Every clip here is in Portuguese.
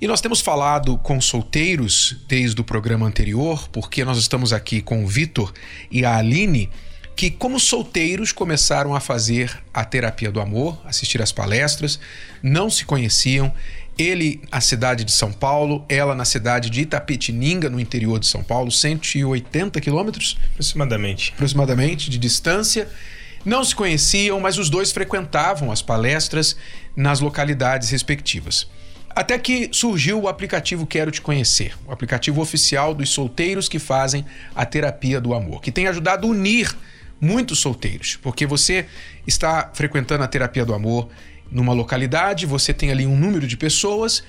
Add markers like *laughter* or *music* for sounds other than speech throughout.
E nós temos falado com solteiros desde o programa anterior, porque nós estamos aqui com o Vitor e a Aline, que, como solteiros, começaram a fazer a terapia do amor, assistir às palestras, não se conheciam. Ele, na cidade de São Paulo, ela na cidade de Itapetininga, no interior de São Paulo, 180 quilômetros? Aproximadamente. Aproximadamente de distância. Não se conheciam, mas os dois frequentavam as palestras nas localidades respectivas. Até que surgiu o aplicativo Quero Te Conhecer, o aplicativo oficial dos solteiros que fazem a terapia do amor, que tem ajudado a unir muitos solteiros, porque você está frequentando a terapia do amor numa localidade, você tem ali um número de pessoas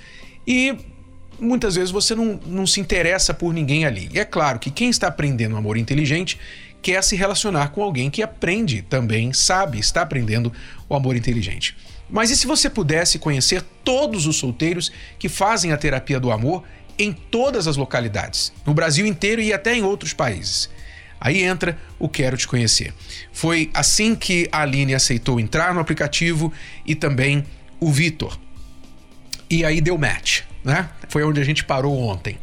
e muitas vezes você não, não se interessa por ninguém ali. E é claro que quem está aprendendo amor inteligente quer se relacionar com alguém que aprende também, sabe, está aprendendo o amor inteligente. Mas e se você pudesse conhecer todos os solteiros que fazem a terapia do amor em todas as localidades, no Brasil inteiro e até em outros países? Aí entra o Quero Te Conhecer. Foi assim que a Aline aceitou entrar no aplicativo e também o Vitor. E aí deu match, né? Foi onde a gente parou ontem.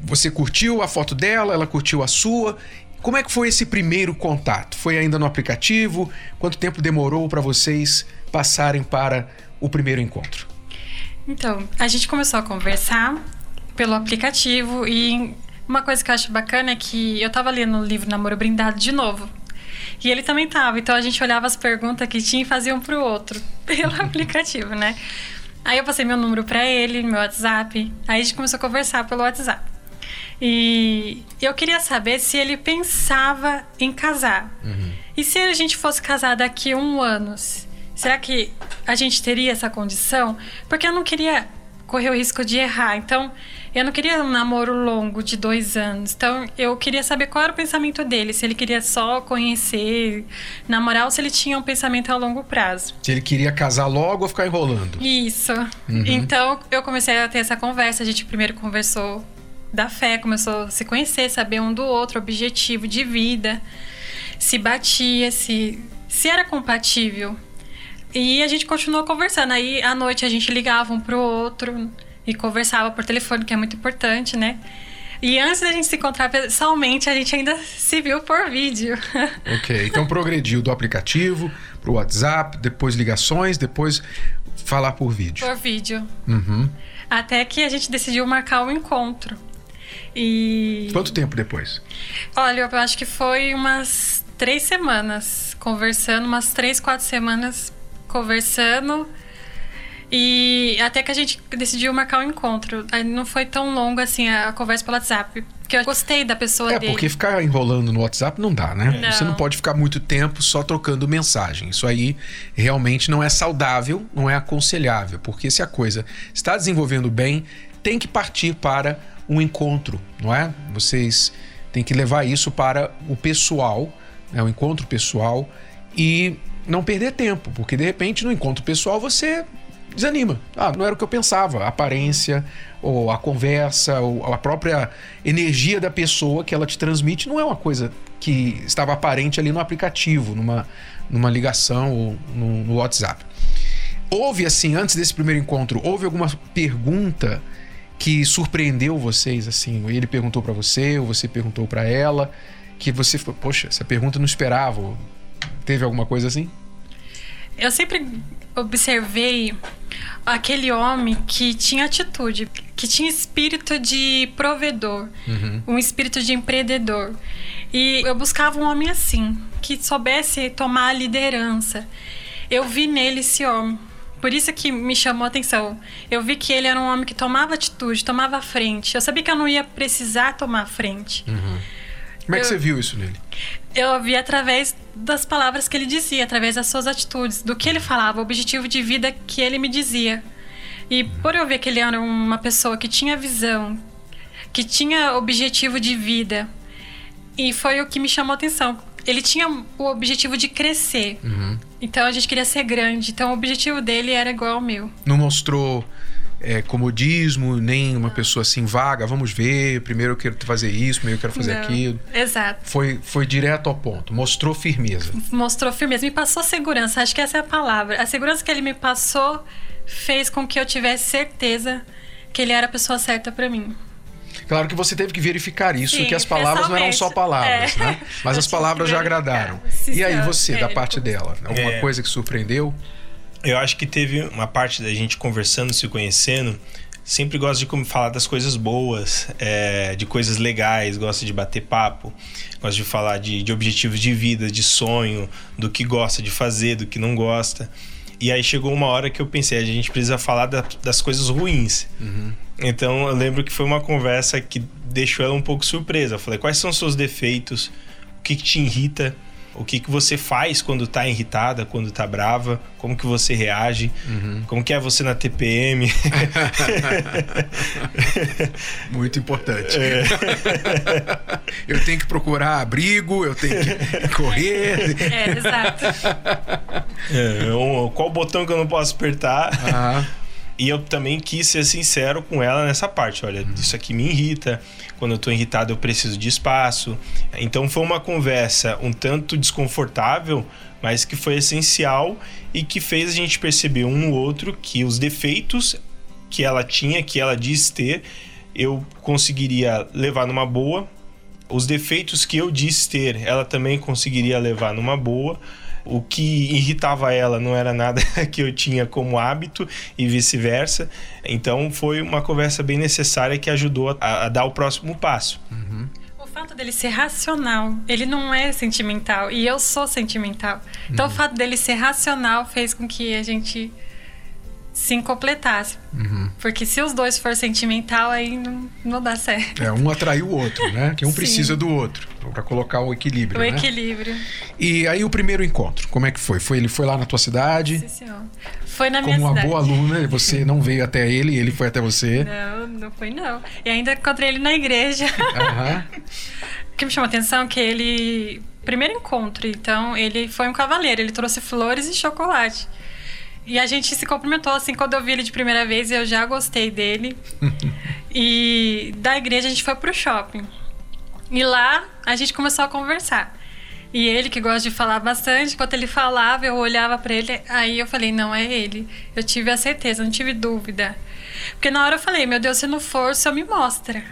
Você curtiu a foto dela, ela curtiu a sua. Como é que foi esse primeiro contato? Foi ainda no aplicativo? Quanto tempo demorou para vocês passarem para o primeiro encontro? Então, a gente começou a conversar pelo aplicativo e uma coisa que eu acho bacana é que eu tava lendo o livro Namoro Brindado de novo. E ele também tava, então a gente olhava as perguntas que tinha e fazia um pro outro *laughs* pelo aplicativo, né? Aí eu passei meu número para ele, meu WhatsApp. Aí a gente começou a conversar pelo WhatsApp. E eu queria saber se ele pensava em casar. Uhum. E se a gente fosse casar daqui a um ano? Será que a gente teria essa condição? Porque eu não queria correr o risco de errar. Então, eu não queria um namoro longo de dois anos. Então, eu queria saber qual era o pensamento dele. Se ele queria só conhecer, namorar, ou se ele tinha um pensamento a longo prazo. Se ele queria casar logo ou ficar enrolando. Isso. Uhum. Então, eu comecei a ter essa conversa. A gente primeiro conversou da fé, começou a se conhecer, saber um do outro, objetivo de vida, se batia, se, se era compatível. E a gente continuou conversando. Aí à noite a gente ligava um pro outro e conversava por telefone, que é muito importante, né? E antes da gente se encontrar pessoalmente, a gente ainda se viu por vídeo. *laughs* Ok, então progrediu do aplicativo pro WhatsApp, depois ligações, depois falar por vídeo. Por vídeo. Uhum. Até que a gente decidiu marcar o um encontro. E. Quanto tempo depois? Olha, eu acho que foi umas três semanas conversando, umas três, quatro semanas conversando. E até que a gente decidiu marcar um encontro. Aí não foi tão longo assim a conversa pelo WhatsApp. Porque eu gostei da pessoa é, dele. É, porque ficar enrolando no WhatsApp não dá, né? Não. Você não pode ficar muito tempo só trocando mensagem. Isso aí realmente não é saudável, não é aconselhável. Porque se a coisa está desenvolvendo bem, tem que partir para um encontro, não é? Vocês têm que levar isso para o pessoal, né? o encontro pessoal e não perder tempo, porque de repente no encontro pessoal você desanima. Ah, não era o que eu pensava. A aparência, ou a conversa, ou a própria energia da pessoa que ela te transmite não é uma coisa que estava aparente ali no aplicativo, numa, numa ligação ou no, no WhatsApp. Houve, assim, antes desse primeiro encontro, houve alguma pergunta que surpreendeu vocês, assim? Ele perguntou para você, ou você perguntou para ela, que você ficou, poxa, essa pergunta não esperava. Teve alguma coisa assim? Eu sempre observei aquele homem que tinha atitude, que tinha espírito de provedor, uhum. um espírito de empreendedor. E eu buscava um homem assim, que soubesse tomar a liderança. Eu vi nele esse homem. Por isso que me chamou a atenção. Eu vi que ele era um homem que tomava atitude, tomava frente. Eu sabia que eu não ia precisar tomar frente. Uhum. Como é que eu, você viu isso nele? Eu vi através das palavras que ele dizia, através das suas atitudes, do que ele falava, o objetivo de vida que ele me dizia. E por eu ver que ele era uma pessoa que tinha visão, que tinha objetivo de vida, E foi o que me chamou a atenção. Ele tinha o objetivo de crescer. Uhum. Então a gente queria ser grande. Então o objetivo dele era igual ao meu. Não mostrou é, comodismo, nem uma pessoa assim vaga. Vamos ver, primeiro eu quero fazer isso, primeiro eu quero fazer Não. aquilo. Exato. Foi, foi direto ao ponto, mostrou firmeza. Mostrou firmeza, me passou segurança. Acho que essa é a palavra. A segurança que ele me passou fez com que eu tivesse certeza que ele era a pessoa certa pra mim. Claro que você teve que verificar isso, Sim, que as palavras não eram só palavras, É. né? *laughs* Mas Eu as palavras já agradaram. Sim, E aí, você, da É, parte dela? Alguma É. coisa que surpreendeu? Eu acho que teve uma parte da gente conversando, se conhecendo. Sempre gosta de falar das coisas boas, é, de coisas legais, gosta de bater papo, gosta de falar de, de objetivos de vida, de sonho, do que gosta de fazer, do que não gosta. E aí chegou uma hora que eu pensei, a gente precisa falar da- das coisas ruins. Então eu lembro que foi uma conversa que deixou ela um pouco surpresa. Eu falei, quais são os seus defeitos? O que, que te irrita? O que, que você faz quando tá irritada, quando tá brava? Como que você reage? Como que é você na TPM? *laughs* Muito importante. É. *laughs* eu tenho que procurar abrigo, eu tenho que *laughs* correr. É, exato. É, um- qual botão que eu não posso apertar? Ah, E eu também quis ser sincero com ela nessa parte. Olha, isso aqui me irrita. Quando eu tô irritado, eu preciso de espaço. Então foi uma conversa um tanto desconfortável, mas que foi essencial e que fez a gente perceber um no outro que os defeitos que ela tinha, que ela disse ter, eu conseguiria levar numa boa. Os defeitos que eu disse ter, ela também conseguiria levar numa boa. O que irritava ela não era nada *laughs* que eu tinha como hábito e vice-versa. Então foi uma conversa bem necessária que ajudou a, a dar o próximo passo. O fato dele ser racional, ele não é sentimental e eu sou sentimental. Então o fato dele ser racional fez com que a gente se completasse. Porque se os dois for sentimental, aí não, não dá certo. é, um atraiu o outro, né? Que um Sim. precisa do outro, para colocar o equilíbrio, O né? equilíbrio. E aí o primeiro encontro, como é que foi? Foi ele foi lá na tua cidade? Sim, senhor. Foi na minha Como uma cidade. boa aluna, você não veio *laughs* até ele, ele foi até você. Não, não foi não. E ainda encontrei ele na igreja. Aham. O que me chamou a atenção é que ele. Primeiro encontro, então, ele foi um cavaleiro, ele trouxe flores e chocolate. E a gente se cumprimentou, assim, quando eu vi ele de primeira vez, eu já gostei dele. *laughs* e da igreja a gente foi pro shopping. E lá a gente começou a conversar. E ele, que gosta de falar bastante, enquanto ele falava, eu olhava pra ele, aí eu falei, não é ele. Eu tive a certeza, não tive dúvida. Porque na hora eu falei, meu Deus, se não for, só me mostra.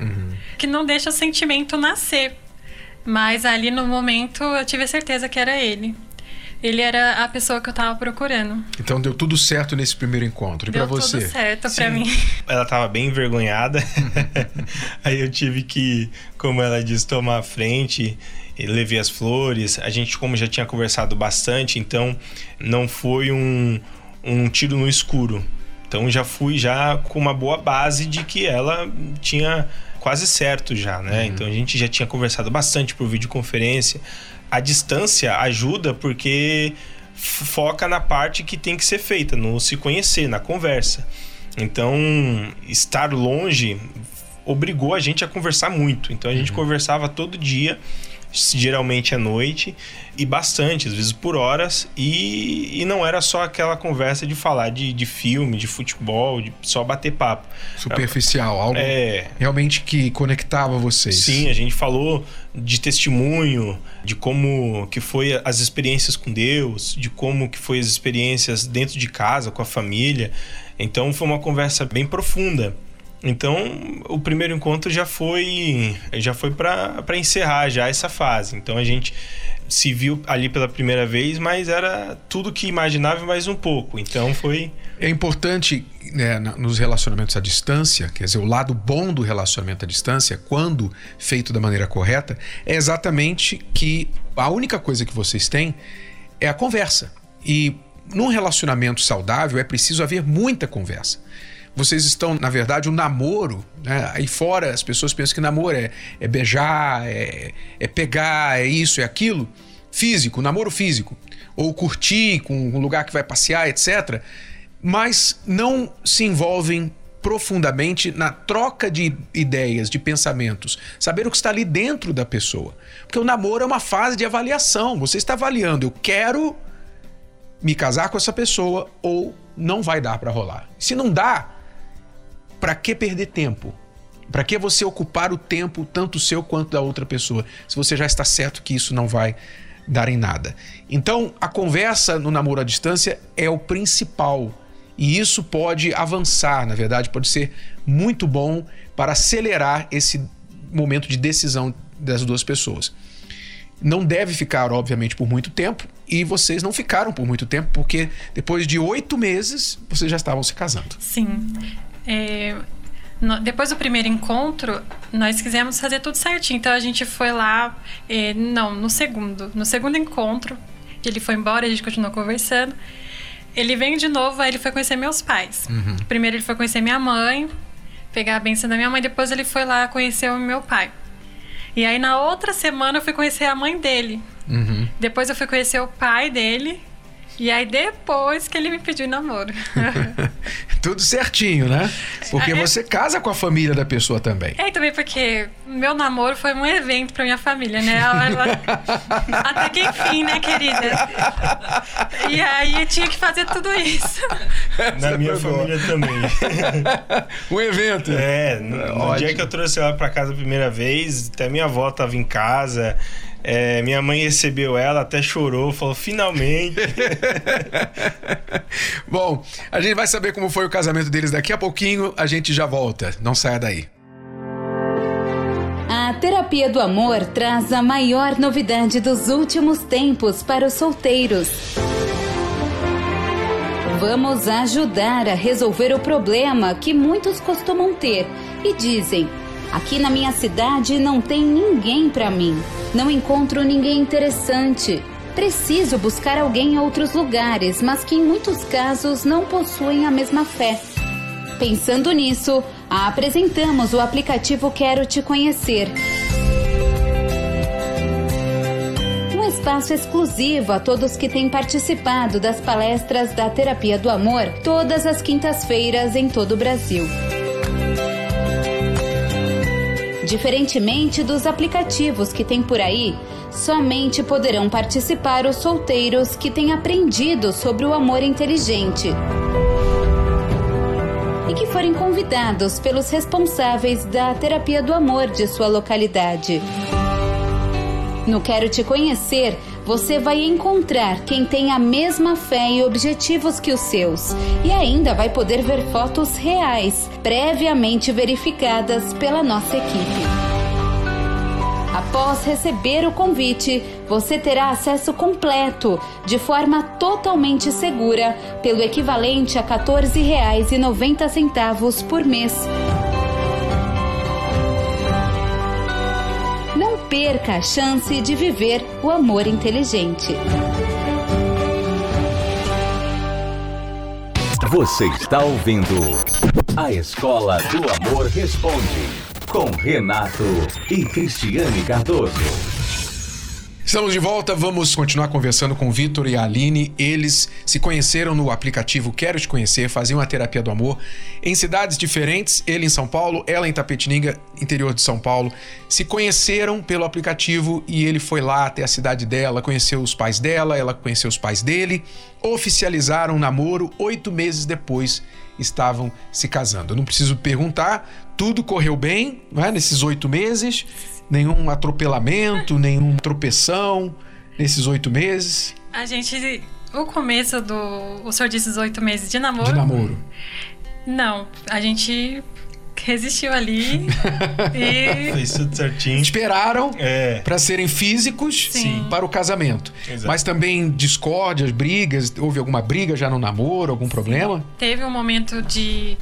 Que não deixa o sentimento nascer. Mas ali no momento eu tive a certeza que era ele. Ele era a pessoa que eu tava procurando. Então deu tudo certo nesse primeiro encontro. E Deu pra você? tudo certo pra Sim. mim. *laughs* Ela tava bem envergonhada. *laughs* Aí eu tive que, como ela disse, tomar a frente. Levei as flores. A gente, como já tinha conversado bastante, então não foi um, um tiro no escuro. Então já fui já com uma boa base de que ela tinha quase certo já, né? Então a gente já tinha conversado bastante por videoconferência. A distância ajuda porque foca na parte que tem que ser feita, no se conhecer, na conversa. Então, estar longe obrigou a gente a conversar muito. Então a gente conversava todo dia, geralmente à noite, e bastante, às vezes por horas, e, e não era só aquela conversa de falar de, de filme, de futebol, de só bater papo. Superficial, algo É, realmente que conectava vocês. Sim, a gente falou de testemunho, de como que foi as experiências com Deus, de como que foi as experiências dentro de casa com a família. Então foi uma conversa bem profunda. Então o primeiro encontro já foi já foi para encerrar já essa fase. Então a gente se viu ali pela primeira vez, mas era tudo que imaginava mais um pouco. Então foi É importante né, nos relacionamentos à distância, quer dizer, o lado bom do relacionamento à distância, quando feito da maneira correta, é exatamente que a única coisa que vocês têm é a conversa. E num relacionamento saudável é preciso haver muita conversa. Vocês estão, na verdade, o namoro, né? Aí fora as pessoas pensam que namoro é, é beijar, é, é pegar, é isso, é aquilo. Físico, namoro físico. Ou curtir com um lugar que vai passear, etc. Mas não se envolvem profundamente na troca de ideias, de pensamentos, saber o que está ali dentro da pessoa. Porque o namoro é uma fase de avaliação. Você está avaliando, eu quero me casar com essa pessoa ou não vai dar para rolar. Se não dá, para que perder tempo? Para que você ocupar o tempo tanto seu quanto da outra pessoa, se você já está certo que isso não vai dar em nada? Então, a conversa no namoro à distância é o principal. E isso pode avançar, na verdade, pode ser muito bom para acelerar esse momento de decisão das duas pessoas. Não deve ficar, obviamente, por muito tempo, e vocês não ficaram por muito tempo, porque depois de oito meses vocês já estavam se casando. Sim. É, no, depois do primeiro encontro, nós quisemos fazer tudo certinho. Então a gente foi lá, é, não, no segundo. No segundo encontro, ele foi embora, a gente continuou conversando. Ele veio de novo, aí ele foi conhecer meus pais. Uhum. Primeiro ele foi conhecer minha mãe, pegar a benção da minha mãe, depois ele foi lá conhecer o meu pai. E aí na outra semana eu fui conhecer a mãe dele. Uhum. Depois eu fui conhecer o pai dele. E aí depois que ele me pediu em namoro. *laughs* Tudo certinho, né? Porque É. você casa com a família da pessoa também. É, também porque meu namoro foi um evento pra minha família, né? Ela- ela- *laughs* Até que enfim, né, querida? E aí eu tinha que fazer tudo isso. Na minha família também. *laughs* Um evento. É, no, no Ótimo. dia que eu trouxe ela pra casa a primeira vez, até minha avó tava em casa. É, minha mãe recebeu ela, até chorou, falou, finalmente. *laughs* Bom, a gente vai saber como foi o casamento deles daqui a pouquinho. A gente já volta. Não saia daí. A terapia do amor traz a maior novidade dos últimos tempos para os solteiros. Vamos ajudar a resolver o problema que muitos costumam ter e dizem: aqui na minha cidade não tem ninguém para mim, não encontro ninguém interessante. Preciso buscar alguém em outros lugares, mas que em muitos casos não possuem a mesma fé. Pensando nisso, apresentamos o aplicativo Quero Te Conhecer. Um espaço exclusivo a todos que têm participado das palestras da Terapia do Amor todas as quintas-feiras em todo o Brasil. Diferentemente dos aplicativos que tem por aí, somente poderão participar os solteiros que têm aprendido sobre o amor inteligente e que forem convidados pelos responsáveis da terapia do amor de sua localidade. No Quero Te Conhecer, você vai encontrar quem tem a mesma fé e objetivos que os seus e ainda vai poder ver fotos reais, previamente verificadas pela nossa equipe. Após receber o convite, você terá acesso completo, de forma totalmente segura, pelo equivalente a R$ 14,90 por mês. Perca a chance de viver o amor inteligente. Você está ouvindo A Escola do Amor Responde com Renato e Cristiane Cardoso. Estamos de volta, vamos continuar conversando com o Vitor e a Aline. Eles se conheceram no aplicativo Quero Te Conhecer, faziam a terapia do amor em cidades diferentes, ele em São Paulo, ela em Tapetininga, interior de São Paulo. Se conheceram pelo aplicativo e ele foi lá até a cidade dela, conheceu os pais dela, ela conheceu os pais dele, oficializaram o namoro, oito meses depois estavam se casando. Não preciso perguntar, tudo correu bem, não é? Nesses oito meses nenhum atropelamento, nenhum tropeção nesses oito meses A gente. O começo do. O senhor disse os oito meses de namoro? de namoro. Não. A gente resistiu ali. *laughs* e. Fez tudo certinho. Esperaram É. para serem físicos Sim. para o casamento. Exato. Mas também discórdias, brigas, houve alguma briga já no namoro, algum problema? Teve um momento de.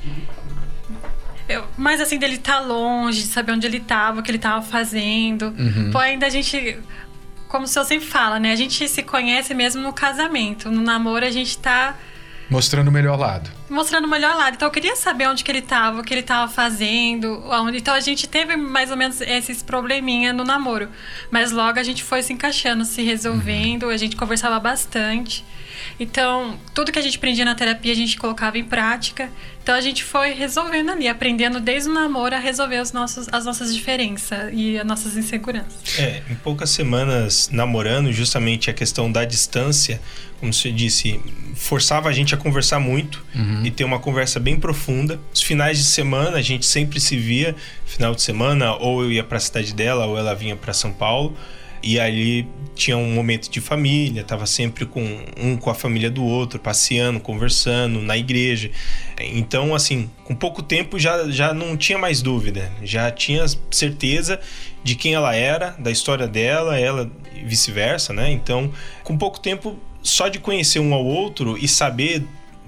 Eu, mas assim, dele estar longe, de saber onde ele estava, o que ele estava fazendo. Uhum. Pô, ainda a gente. Como o senhor sempre fala, né? A gente se conhece mesmo no casamento. No namoro a gente tá Mostrando o melhor lado. mostrando o melhor lado. Então eu queria saber onde que ele estava, o que ele estava fazendo, aonde. Então a gente teve mais ou menos esses probleminha no namoro. Mas logo a gente foi se encaixando, se resolvendo, a gente conversava bastante. Então, tudo que a gente aprendia na terapia, a gente colocava em prática. Então, a gente foi resolvendo ali, aprendendo desde o namoro a resolver os nossos, as nossas diferenças e as nossas inseguranças. É, em poucas semanas namorando, justamente a questão da distância, como você disse, forçava a gente a conversar muito uhum. e ter uma conversa bem profunda. Os finais de semana a gente sempre se via, final de semana, ou eu ia para a cidade dela, ou ela vinha para São Paulo. E ali tinha um momento de família, tava sempre com um com a família do outro, passeando, conversando na igreja. Então, assim, com pouco tempo já, já não tinha mais dúvida, já tinha certeza de quem ela era, da história dela, ela vice-versa, né? Então, com pouco tempo só de conhecer um ao outro e saber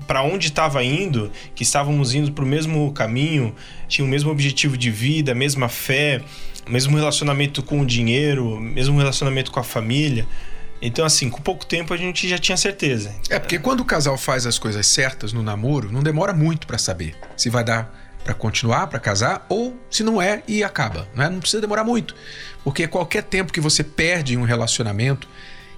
para onde estava indo, que estávamos indo para o mesmo caminho, tinha o mesmo objetivo de vida, a mesma fé, mesmo relacionamento com o dinheiro, mesmo relacionamento com a família. Então, assim, com pouco tempo a gente já tinha certeza. É, porque quando o casal faz as coisas certas no namoro, não demora muito para saber se vai dar para continuar, para casar, ou se não é e acaba. Né? Não precisa demorar muito. Porque qualquer tempo que você perde em um relacionamento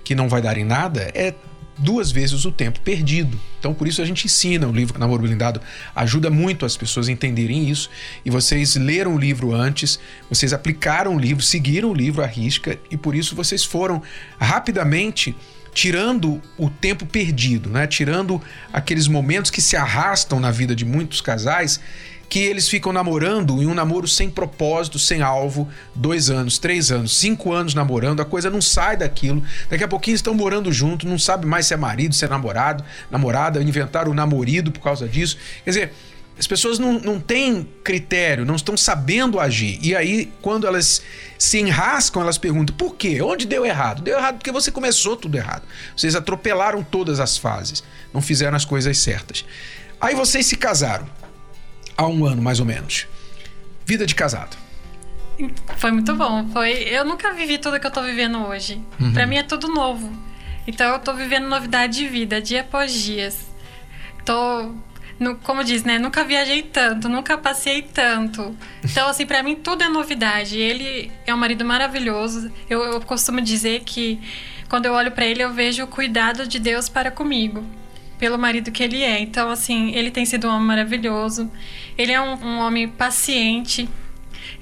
que não vai dar em nada é duas vezes o tempo perdido. Então, por isso a gente ensina o livro Namoro Blindado, ajuda muito as pessoas a entenderem isso. E vocês leram o livro antes, vocês aplicaram o livro, seguiram o livro à risca, e por isso vocês foram rapidamente tirando o tempo perdido, né? tirando aqueles momentos que se arrastam na vida de muitos casais que eles ficam namorando em um namoro sem propósito, sem alvo, dois anos, três anos, cinco anos namorando, a coisa não sai daquilo. Daqui a pouquinho estão morando junto, não sabe mais se é marido, se é namorado, namorada, inventaram o namorido por causa disso. Quer dizer, as pessoas não, não têm critério, não estão sabendo agir. E aí, quando elas se enrascam, elas perguntam: por quê? Onde deu errado? Deu errado porque você começou tudo errado. Vocês atropelaram todas as fases, não fizeram as coisas certas. Aí vocês se casaram há um ano, mais ou menos. Vida de casado. Foi muito bom. Foi, eu nunca vivi tudo que eu tô vivendo hoje. Uhum. Para mim é tudo novo. Então eu tô vivendo novidade de vida, dia após dia. Tô no, como diz, né? Nunca viajei tanto, nunca passei tanto. Então, assim, para mim tudo é novidade. Ele é um marido maravilhoso. Eu, eu costumo dizer que quando eu olho para ele, eu vejo o cuidado de Deus para comigo pelo marido que ele é. Então, assim, ele tem sido um homem maravilhoso. Ele é um, um homem paciente.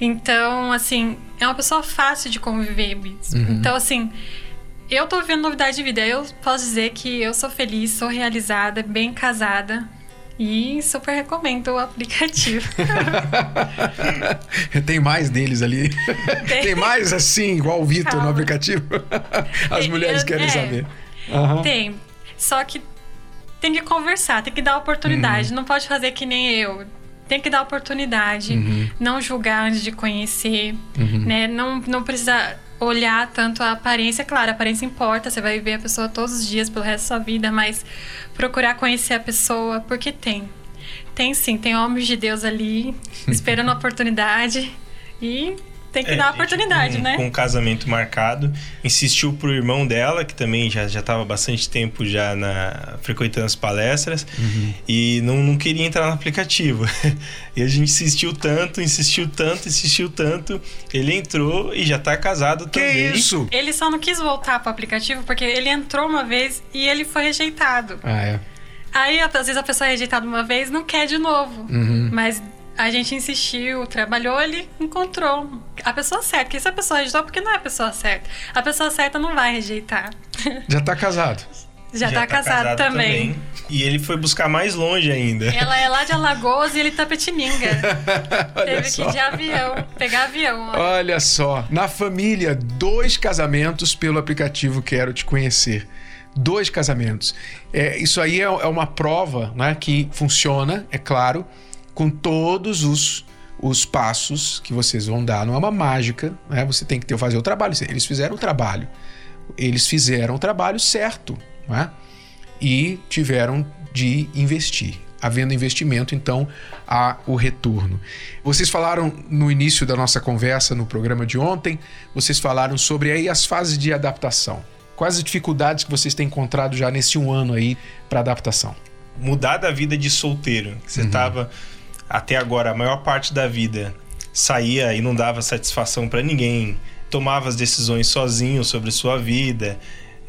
Então, assim, é uma pessoa fácil de conviver. Uhum. Então, assim, eu tô vivendo novidade de vida. Eu posso dizer que eu sou feliz, sou realizada, bem casada. E super recomendo o aplicativo. *laughs* Tem mais deles ali? Tem, Tem mais assim, igual o Vitor no aplicativo? *laughs* As mulheres querem é, saber. Uhum. Tem. Só que tem que conversar, tem que dar oportunidade. Uhum. Não pode fazer que nem eu. Tem que dar oportunidade, uhum. não julgar antes de conhecer, uhum. né? Não, não precisa olhar tanto a aparência. Claro, a aparência importa, você vai ver a pessoa todos os dias pelo resto da sua vida, mas procurar conhecer a pessoa, porque tem. Tem sim, tem homens de Deus ali, *laughs* esperando a oportunidade. E tem que é, dar a oportunidade, com, né? Com o casamento marcado, insistiu pro irmão dela, que também já já estava bastante tempo já na frequentando as palestras uhum. e não, não queria entrar no aplicativo. *laughs* e a gente insistiu tanto, insistiu tanto, insistiu tanto, ele entrou e já está casado que também. Que isso? Ele só não quis voltar pro aplicativo porque ele entrou uma vez e ele foi rejeitado. Ah, é. Aí, às vezes, a pessoa é rejeitada uma vez não quer de novo. Uhum. Mas a gente insistiu, trabalhou, ele encontrou a pessoa certa. Porque se a pessoa rejeitou, porque não é a pessoa certa. A pessoa certa não vai rejeitar. Já tá casado. *laughs* Já, Já tá, tá casado, casado também. também. E ele foi buscar mais longe ainda. Ela é lá de Alagoas e ele tá Petininga. *laughs* Teve só. que ir de avião, pegar avião. Olha. olha só, na família, dois casamentos pelo aplicativo Quero Te Conhecer dois casamentos. É, isso aí é, é, uma prova né, que funciona, é claro, com todos os, os passos que vocês vão dar. Não é uma mágica, né? Você tem que ter, fazer o trabalho. Eles fizeram o trabalho. Eles fizeram o trabalho certo, né? E tiveram de investir. Havendo investimento, então há o retorno. Vocês falaram no início da nossa conversa no programa de ontem, vocês falaram sobre aí as fases de adaptação. Quais as dificuldades que vocês têm encontrado já nesse um ano aí para adaptação? Mudar da vida de solteiro. Você estava uhum até agora a maior parte da vida saía e não dava satisfação para ninguém, tomava as decisões sozinho sobre sua vida,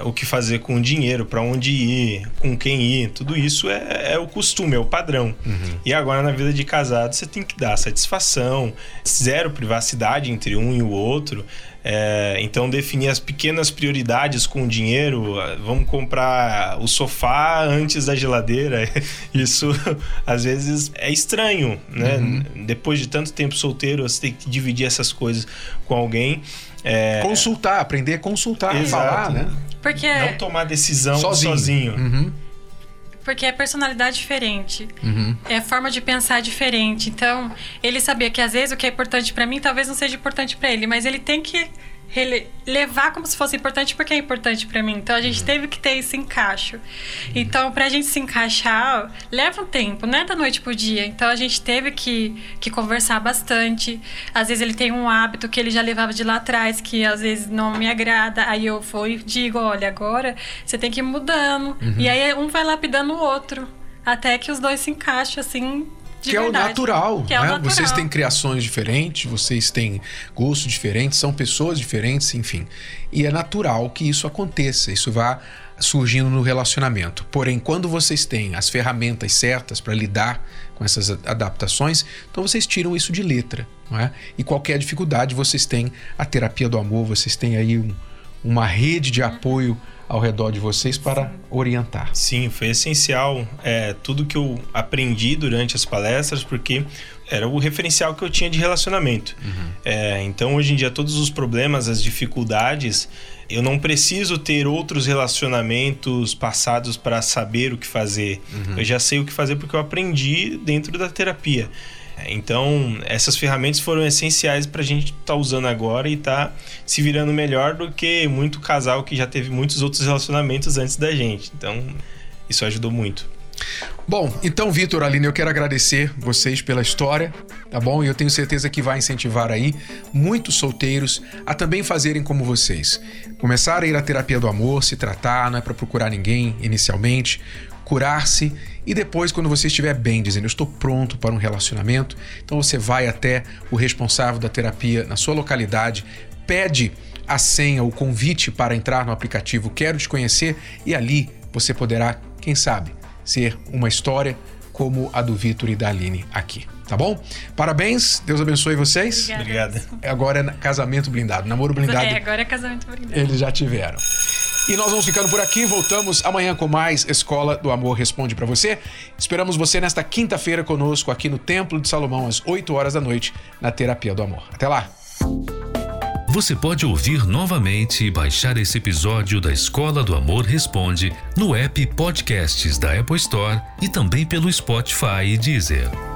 o que fazer com o dinheiro, para onde ir, com quem ir, tudo isso é, é o costume, é o padrão. Uhum. E agora na vida de casado você tem que dar satisfação, zero privacidade entre um e o outro. É, então definir as pequenas prioridades com o dinheiro, vamos comprar o sofá antes da geladeira. *laughs* Isso às vezes é estranho, né? Uhum. Depois de tanto tempo solteiro, você tem que dividir essas coisas com alguém. É... Consultar, aprender a consultar, Exato. falar, né? Porque... Não tomar decisão sozinho. sozinho. Uhum. Porque é personalidade diferente. Uhum. É forma de pensar diferente. Então, ele sabia que às vezes o que é importante para mim talvez não seja importante para ele, mas ele tem que levar como se fosse importante porque é importante para mim. Então a gente uhum. teve que ter esse encaixe. Então, pra gente se encaixar, leva um tempo, não é da noite pro dia. Então a gente teve que, que conversar bastante. Às vezes ele tem um hábito que ele já levava de lá atrás, que às vezes não me agrada. Aí eu vou e digo: olha, agora você tem que ir mudando. Uhum. E aí um vai lapidando o outro. Até que os dois se encaixem assim que verdade, é o natural, que é né? o natural. Vocês têm criações diferentes, vocês têm gostos diferentes, são pessoas diferentes, enfim. E é natural que isso aconteça, isso vá surgindo no relacionamento. Porém, quando vocês têm as ferramentas certas para lidar com essas adaptações, então vocês tiram isso de letra, não é? E qualquer dificuldade, vocês têm a terapia do amor, vocês têm aí um, uma rede de apoio ao redor de vocês para orientar. Sim, foi essencial é, tudo que eu aprendi durante as palestras, porque era o referencial que eu tinha de relacionamento. Uhum. É, então, hoje em dia, todos os problemas, as dificuldades, eu não preciso ter outros relacionamentos passados para saber o que fazer. Uhum. Eu já sei o que fazer porque eu aprendi dentro da terapia. Então, essas ferramentas foram essenciais para a gente estar tá usando agora e estar tá se virando melhor do que muito casal que já teve muitos outros relacionamentos antes da gente. Então, isso ajudou muito. Bom, então, Vitor, Aline, eu quero agradecer vocês pela história, tá bom? E eu tenho certeza que vai incentivar aí muitos solteiros a também fazerem como vocês. Começar a ir à terapia do amor, se tratar, não é para procurar ninguém inicialmente, curar-se e depois, quando você estiver bem, dizendo eu estou pronto para um relacionamento, então você vai até o responsável da terapia na sua localidade, pede a senha, o convite para entrar no aplicativo Quero Te Conhecer e ali você poderá, quem sabe, ser uma história como a do Vitor e da Aline aqui. Tá bom? Parabéns, Deus abençoe vocês. Obrigada. Agora é casamento blindado, namoro blindado. É, agora é casamento blindado. Eles já tiveram. E nós vamos ficando por aqui, voltamos amanhã com mais Escola do Amor Responde para você. Esperamos você nesta quinta-feira conosco aqui no Templo de Salomão às 8 horas da noite na Terapia do Amor. Até lá. Você pode ouvir novamente e baixar esse episódio da Escola do Amor Responde no app Podcasts da Apple Store e também pelo Spotify e Deezer.